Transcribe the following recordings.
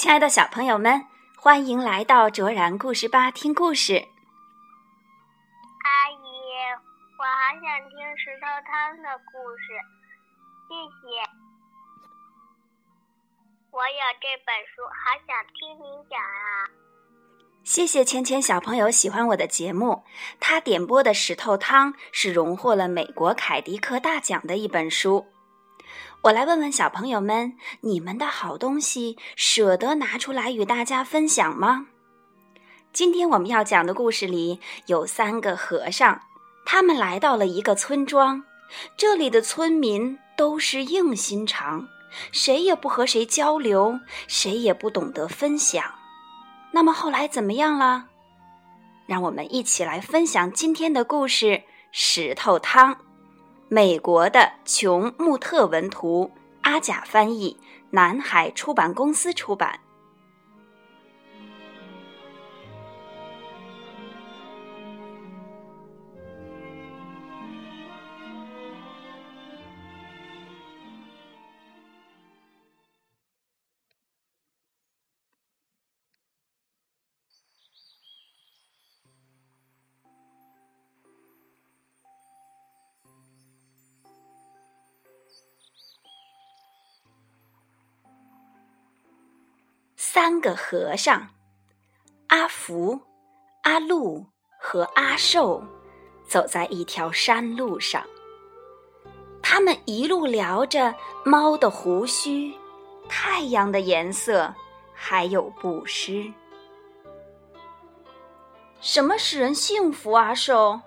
亲爱的小朋友们，欢迎来到卓然故事吧听故事。阿姨，我好想听石头汤的故事，谢谢。我有这本书，好想听你讲啊！谢谢芊芊小朋友喜欢我的节目。他点播的《石头汤》是荣获了美国凯迪克大奖的一本书。我来问问小朋友们：你们的好东西舍得拿出来与大家分享吗？今天我们要讲的故事里有三个和尚，他们来到了一个村庄，这里的村民都是硬心肠，谁也不和谁交流，谁也不懂得分享。那么后来怎么样了？让我们一起来分享今天的故事《石头汤》。美国的琼·穆特文图，阿甲翻译，南海出版公司出版。三个和尚，阿福、阿禄和阿寿，走在一条山路上。他们一路聊着猫的胡须、太阳的颜色，还有布施。什么使人幸福？阿寿。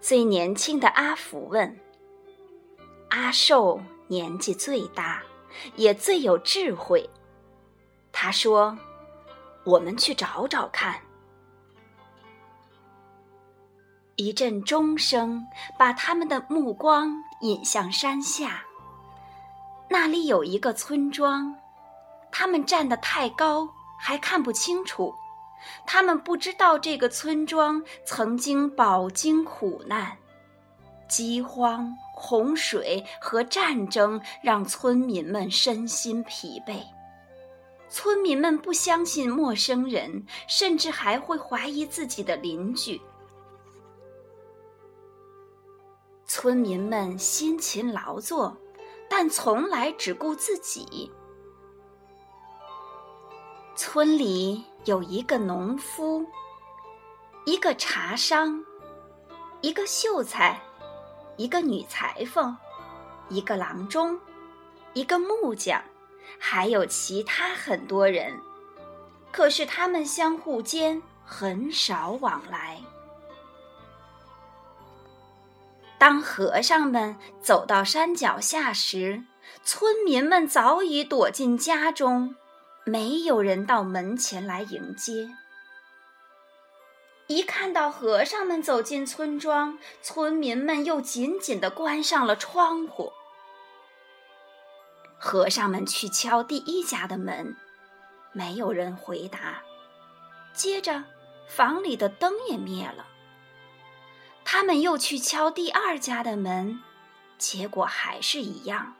最年轻的阿福问。阿寿年纪最大，也最有智慧。他说：“我们去找找看。”一阵钟声把他们的目光引向山下。那里有一个村庄，他们站得太高，还看不清楚。他们不知道这个村庄曾经饱经苦难，饥荒、洪水和战争让村民们身心疲惫。村民们不相信陌生人，甚至还会怀疑自己的邻居。村民们辛勤劳作，但从来只顾自己。村里有一个农夫，一个茶商，一个秀才，一个女裁缝，一个郎中，一个木匠。还有其他很多人，可是他们相互间很少往来。当和尚们走到山脚下时，村民们早已躲进家中，没有人到门前来迎接。一看到和尚们走进村庄，村民们又紧紧地关上了窗户。和尚们去敲第一家的门，没有人回答。接着，房里的灯也灭了。他们又去敲第二家的门，结果还是一样。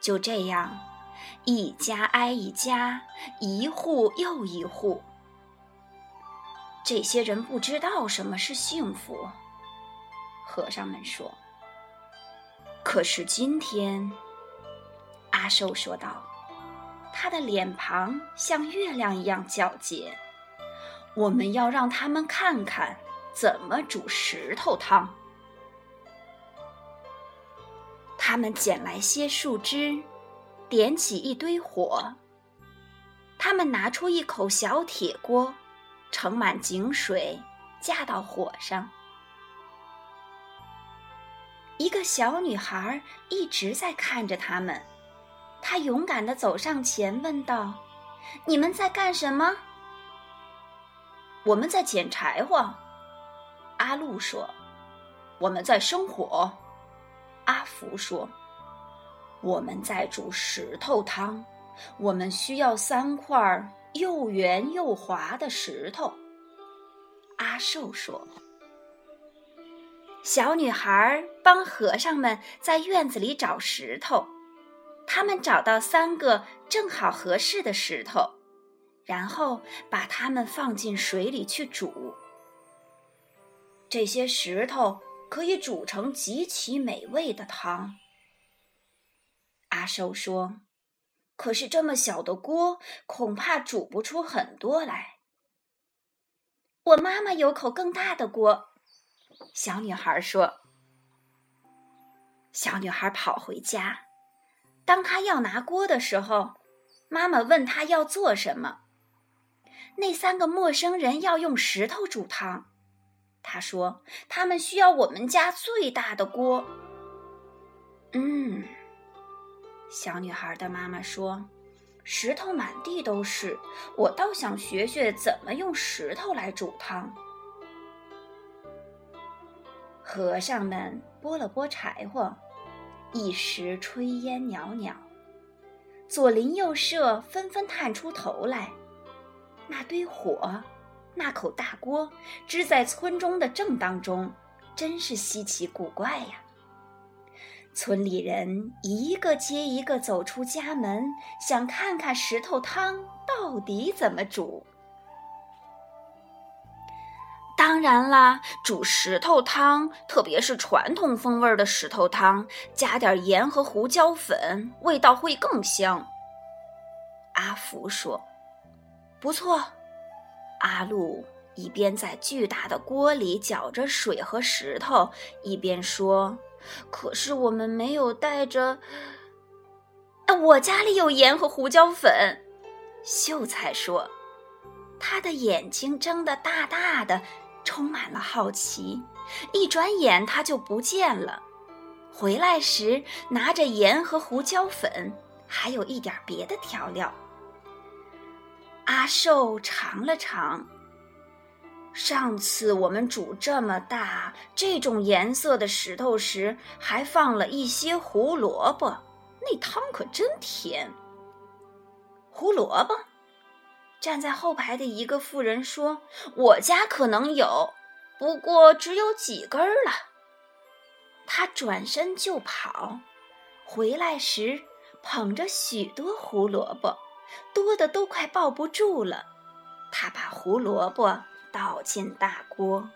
就这样，一家挨一家，一户又一户。这些人不知道什么是幸福。和尚们说：“可是今天。”阿寿说道：“他的脸庞像月亮一样皎洁。我们要让他们看看怎么煮石头汤。”他们捡来些树枝，点起一堆火。他们拿出一口小铁锅，盛满井水，架到火上。一个小女孩一直在看着他们。他勇敢地走上前，问道：“你们在干什么？”“我们在捡柴火。”阿禄说。“我们在生火。”阿福说。“我们在煮石头汤。我们需要三块又圆又滑的石头。”阿寿说。小女孩帮和尚们在院子里找石头。他们找到三个正好合适的石头，然后把它们放进水里去煮。这些石头可以煮成极其美味的汤。阿寿说：“可是这么小的锅，恐怕煮不出很多来。”我妈妈有口更大的锅，小女孩说。小女孩跑回家，当他要拿锅的时候，妈妈问他要做什么。那三个陌生人要用石头煮汤，他说他们需要我们家最大的锅。嗯，小女孩的妈妈说。石头满地都是，我倒想学学怎么用石头来煮汤。和尚们拨了拨柴火，一时炊烟袅袅。左邻右舍纷纷探出头来，那堆火，那口大锅，支在村中的正当中，真是稀奇古怪呀。村里人一个接一个走出家门，想看看石头汤到底怎么煮。当然啦，煮石头汤，特别是传统风味的石头汤，加点盐和胡椒粉，味道会更香。阿福说：“不错。”阿路一边在巨大的锅里搅着水和石头，一边说。可是我们没有带着。我家里有盐和胡椒粉。秀才说，他的眼睛睁得大大的，充满了好奇。一转眼他就不见了，回来时拿着盐和胡椒粉，还有一点别的调料。阿寿尝了尝。上次我们煮这么大、这种颜色的石头时，还放了一些胡萝卜，那汤可真甜。胡萝卜，站在后排的一个妇人说：“我家可能有，不过只有几根了。”他转身就跑，回来时捧着许多胡萝卜，多的都快抱不住了。他把胡萝卜。倒进大锅，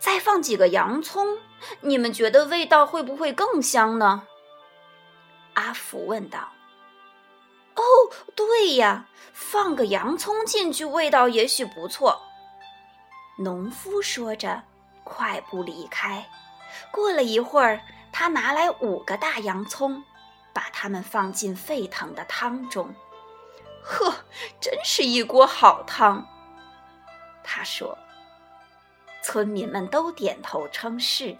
再放几个洋葱，你们觉得味道会不会更香呢？阿福问道。对呀，放个洋葱进去，味道也许不错。农夫说着，快步离开。过了一会儿，他拿来五个大洋葱，把它们放进沸腾的汤中。呵，真是一锅好汤。他说：“村民们都点头称是，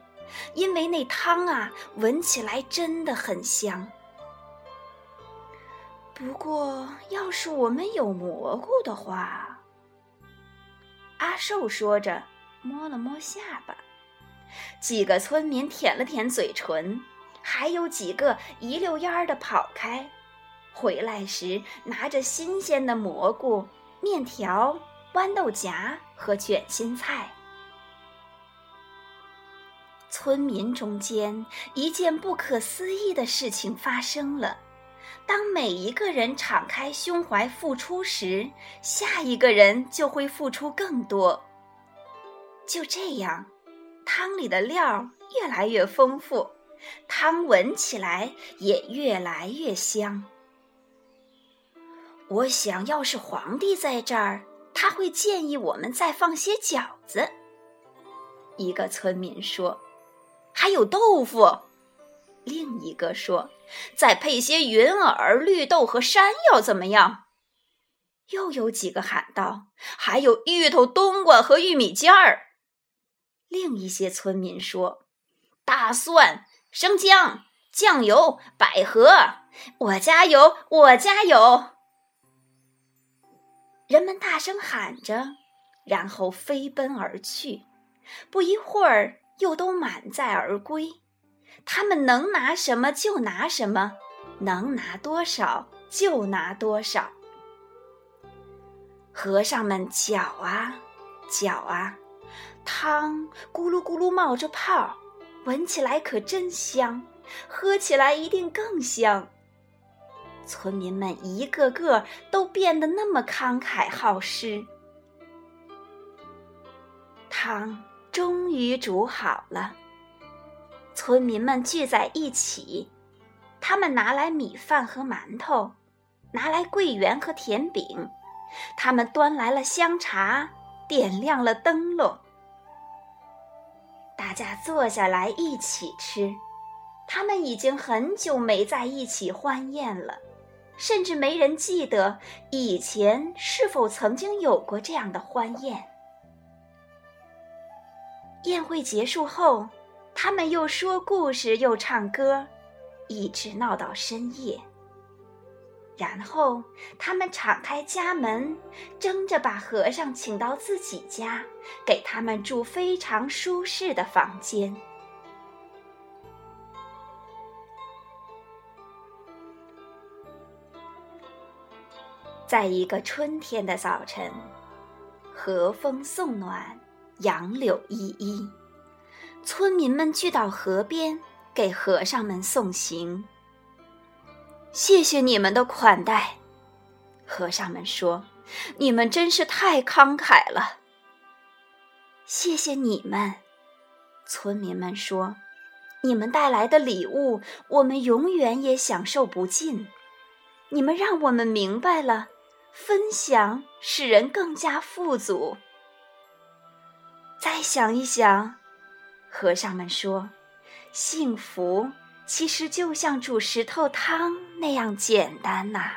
因为那汤啊，闻起来真的很香。不过，要是我们有蘑菇的话……”阿寿说着，摸了摸下巴。几个村民舔了舔嘴唇，还有几个一溜烟儿的跑开，回来时拿着新鲜的蘑菇、面条。豌豆荚和卷心菜。村民中间一件不可思议的事情发生了：当每一个人敞开胸怀付出时，下一个人就会付出更多。就这样，汤里的料越来越丰富，汤闻起来也越来越香。我想要是皇帝在这儿。他会建议我们再放些饺子。一个村民说：“还有豆腐。”另一个说：“再配些云耳、绿豆和山药，怎么样？”又有几个喊道：“还有芋头、冬瓜和玉米尖儿。”另一些村民说：“大蒜、生姜、酱油、百合，我家有，我家有。”人们大声喊着，然后飞奔而去。不一会儿，又都满载而归。他们能拿什么就拿什么，能拿多少就拿多少。和尚们搅啊搅啊，汤咕噜咕噜冒着泡，闻起来可真香。喝起来一定更香。村民们一个个都变得那么慷慨好施。汤终于煮好了，村民们聚在一起，他们拿来米饭和馒头，拿来桂圆和甜饼，他们端来了香茶，点亮了灯笼。大家坐下来一起吃，他们已经很久没在一起欢宴了。甚至没人记得以前是否曾经有过这样的欢宴。宴会结束后，他们又说故事又唱歌，一直闹到深夜。然后他们敞开家门，争着把和尚请到自己家，给他们住非常舒适的房间。在一个春天的早晨，和风送暖，杨柳依依，村民们聚到河边，给和尚们送行。谢谢你们的款待，和尚们说：“你们真是太慷慨了。”谢谢你们，村民们说：“你们带来的礼物，我们永远也享受不尽。你们让我们明白了。”分享使人更加富足。再想一想，和尚们说：“幸福其实就像煮石头汤那样简单呐。”